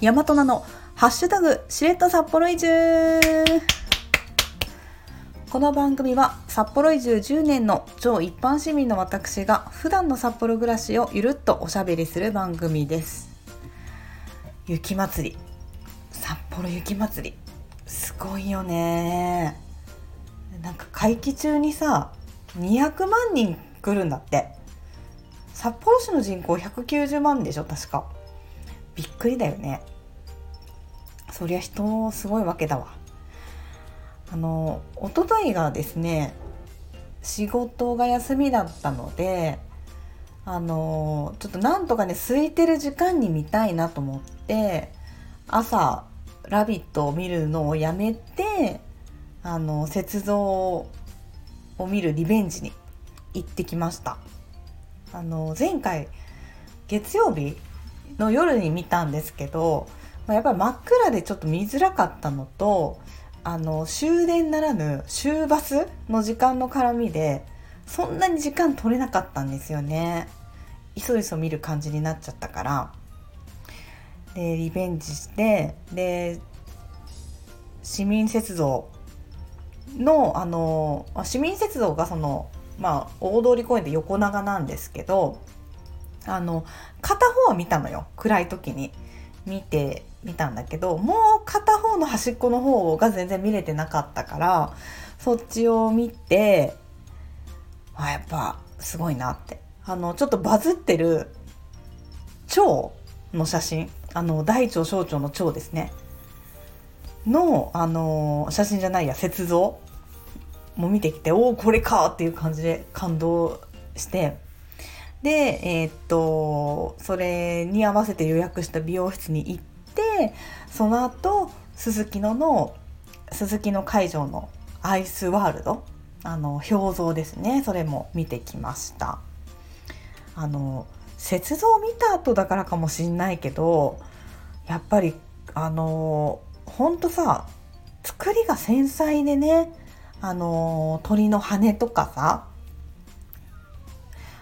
大和菜のハッシュタグしれっと札幌移住。この番組は札幌移住10年の超一般市民の私が普段の札幌暮らしをゆるっとおしゃべりする番組です。雪まつり。札幌雪まつり。すごいよね。なんか会期中にさ200万人来るんだって。札幌市の人口190万でしょ確か。びっくりだよねそりゃ人すごいわけだわあの一昨日がですね仕事が休みだったのであのちょっとなんとかね空いてる時間に見たいなと思って朝「ラビット!」を見るのをやめてあの雪像を見るリベンジに行ってきましたあの前回月曜日の夜に見たんですけどやっぱり真っ暗でちょっと見づらかったのとあの終電ならぬ終バスの時間の絡みでそんなに時間取れなかったんですよね。いそいそ見る感じになっちゃったから。でリベンジしてで市民雪像のあの市民雪像がそのまあ大通公園で横長なんですけどあの片方は見たのよ。暗い時に。見てみたんだけどもう片方の端っこの方が全然見れてなかったからそっちを見てあやっぱすごいなって。あのちょっとバズってる蝶の写真。あの大腸小腸の蝶ですね。の、あの写真じゃないや雪像も見てきておおこれかっていう感じで感動してでえー、っとそれに合わせて予約した美容室に行ってその後すすきののすすきの会場のアイスワールドあの表像ですね。それも見てきました。あの雪像見た後だからかもしんないけどやっぱりあのほんとさ作りが繊細でねあの鳥の羽とかさ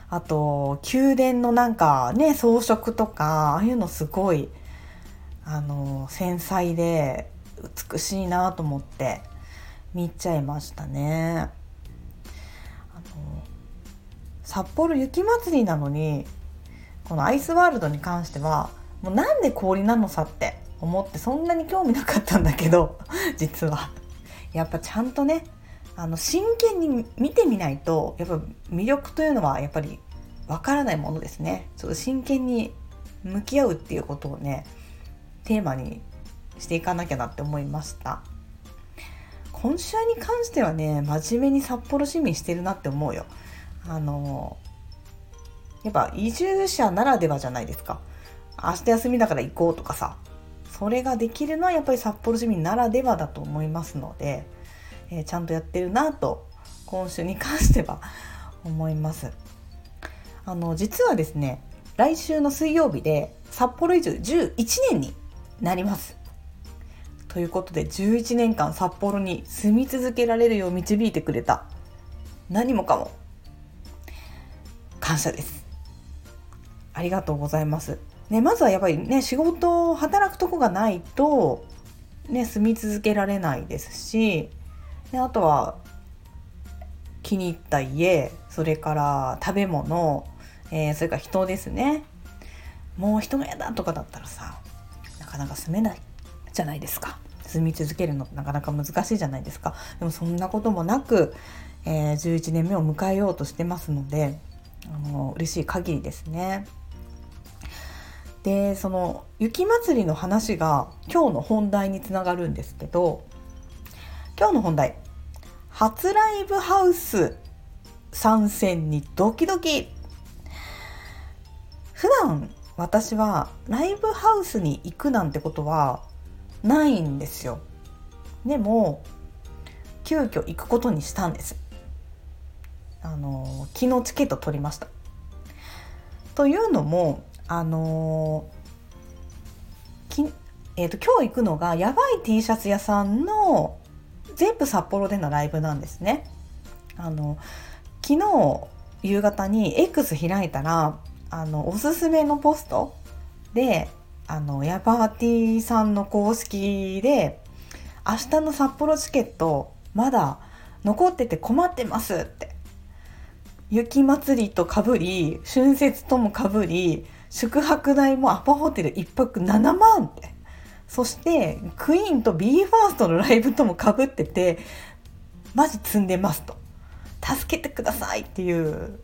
あと宮殿のなんかね装飾とかああいうのすごいあの繊細で美しいなと思って見ちゃいましたね。あの札幌雪まつりなのにこのアイスワールドに関してはもうなんで氷なのさって思ってそんなに興味なかったんだけど実はやっぱちゃんとねあの真剣に見てみないとやっぱ魅力というのはやっぱりわからないものですね。ちょっと真剣に向き合うっていうことをねテーマにしていかなきゃなって思いました。今週に関してはね真面目に札幌市民してるなって思うよ。あのやっぱ移住者ならではじゃないですか。明日休みだから行こうとかさ。それができるのはやっぱり札幌市民ならではだと思いますので、えー、ちゃんとやってるなと今週に関しては思います。あの実はですね来週の水曜日で札幌移住11年になります。ということで11年間札幌に住み続けられるよう導いてくれた何もかも感謝です。ありがとうございます。ね、まずはやっぱりね仕事働くとこがないと、ね、住み続けられないですしであとは気に入った家それから食べ物、えー、それから人ですね。もう人が嫌だとかだったらさなかなか住めないじゃないですか。住み続けるのってなかなか難しいじゃないですか。でもそんなこともなく、えー、11年目を迎えようとしてますのであの嬉しい限りですね。でその雪まつりの話が今日の本題につながるんですけど今日の本題初ライブハウス参戦にドキドキ。普段私はライブハウスに行くなんてことはないんですよ。でも急遽行くことにしたんです。あの昨日チケット取りました。というのもあのきえーと、今日行くのがやばい T シャツ屋さんの全部札幌でのライブなんですね。あの昨日夕方に X 開いたらあのおすすめのポストであのヤパーティーさんの公式で明日の札幌チケットまだ残ってて困ってますって雪祭りとかぶり春節ともかぶり宿泊代もアパホテル1泊7万ってそしてクイーンと BE:FIRST のライブともかぶっててマジ積んでますと。助けてくださいっていう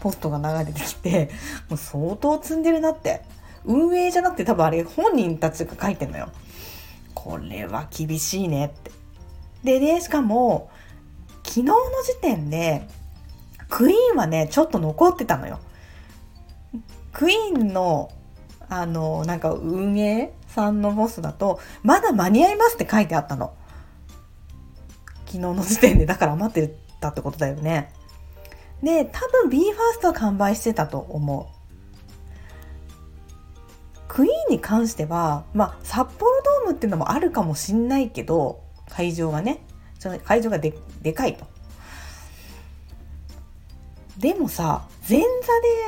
ポストが流れてきてもう相当積んでるなって。運営じゃなくて多分あれ本人たちが書いてんのよ。これは厳しいねって。でねしかも昨日の時点でクイーンはねちょっと残ってたのよ。クイーンのあのなんか運営さんのボスだとまだ間に合いますって書いてあったの。昨日の時点でだから余ってたってことだよね。で多分 BE:FIRST は完売してたと思う。クイーンに関してはまあ札幌ドームっていうのもあるかもしんないけど会場がね。会場がででかいと。でもさ前座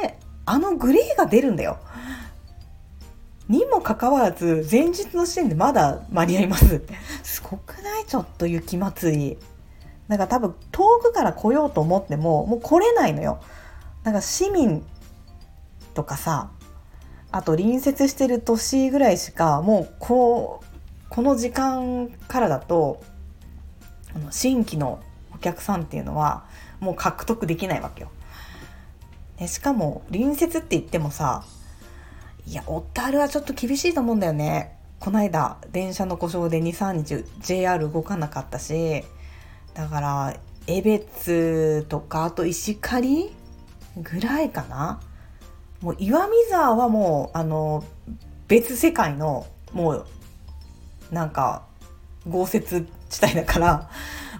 であのグレーが出るんだよ。にもかかわらず前日の時点でまだ間に合います。ってすごくない？ちょっと雪祭り。なんか多分遠くから来ようと思ってももう来れないのよ。なんか市民とかさあと隣接してる都市ぐらいしかもうこうこの時間からだと新規のお客さんっていうのはもう獲得できないわけよ。でしかも隣接って言ってもさいや小樽はちょっと厳しいと思うんだよね。この間電車の故障で23日 JR 動かなかったしだから江別とかあと石狩ぐらいかなもう岩見沢はもうあの別世界のもうなんか豪雪地帯だから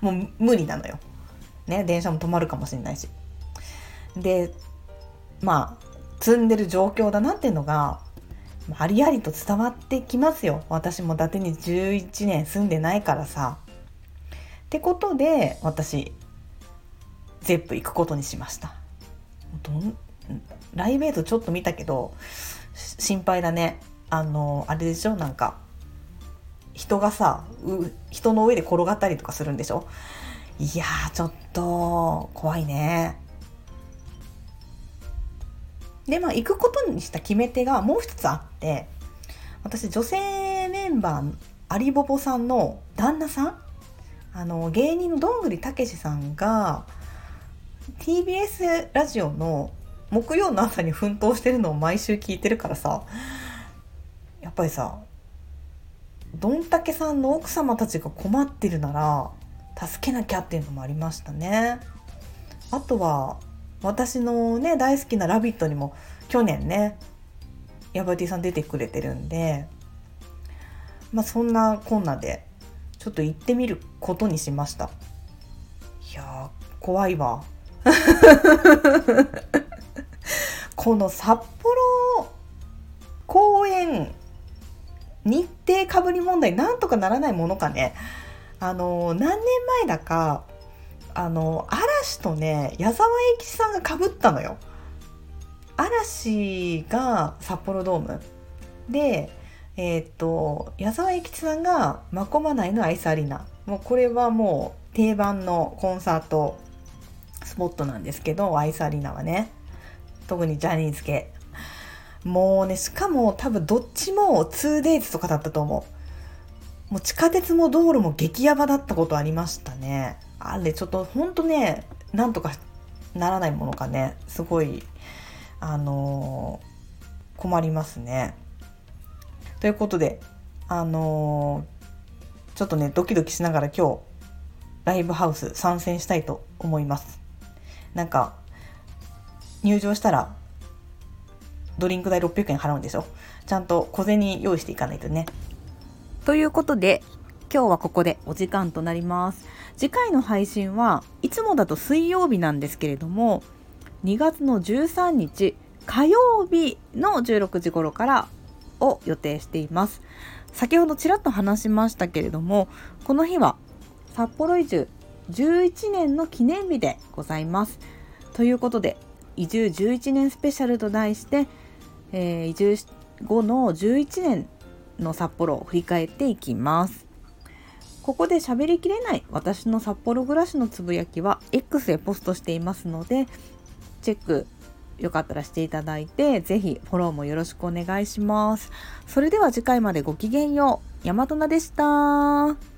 もう無理なのよ。ね電車も止まるかもしれないし。でまあ積んでる状況だなっていうのがありありと伝わってきますよ。私も伊達に11年住んでないからさ。ってことで私ゼップ行くことにしました。どんライブ映像ちょっと見たけど心配だね。あのあれでしょ？なんか人がさ人の上で転がったりとかするんでしょ？いやーちょっと怖いね。でまあ行くことにした決め手がもう一つあって私女性メンバーアリボボさんの旦那さんあの芸人のどんぐりたけしさんが TBS ラジオの木曜の朝に奮闘してるのを毎週聞いてるからさやっぱりさどんたけさんの奥様たちが困ってるなら助けなきゃっていうのもありましたね。あとは私のね大好きな「ラビット!」にも去年ねヤバティさん出てくれてるんでまあそんなこんなでちょっと行ってみることにしましたいや怖いわ この札幌公園日程かぶり問題なんとかならないものかねあの何年前だかあの嵐とね矢沢永吉さんがかぶったのよ。嵐が札幌ドーム。でえっ、と矢沢永吉さんが真駒内のアイスアリーナ。もうこれはもう定番のコンサートスポットなんですけどアイスアリーナはね。特にジャニーズ系。もうねしかも多分どっちも 2days とかだったと思う。もう地下鉄も道路も激ヤバだったことありましたね。あれちょっとほんとねなんとかならないものかね。すごいあのー、困りますね。ということであのー、ちょっとねドキドキしながら今日ライブハウス参戦したいと思います。なんか入場したらドリンク代600円払うんでしょ。ちゃんと小銭用意していかないとね。ということで今日はここでお時間となります。次回の配信はいつもだと水曜日なんですけれども2月の13日火曜日の16時頃からを予定しています。先ほどちらっと話しましたけれどもこの日は札幌移住11年の記念日でございます。ということで移住11年スペシャルと題して、えー、移住後の11年の札幌を振り返っていきます。ここで喋りきれない私の札幌暮らしのつぶやきは X でポストしていますのでチェックよかったらしていただいてぜひフォローもよろしくお願いします。それでは次回までごきげんよう。大和菜でした。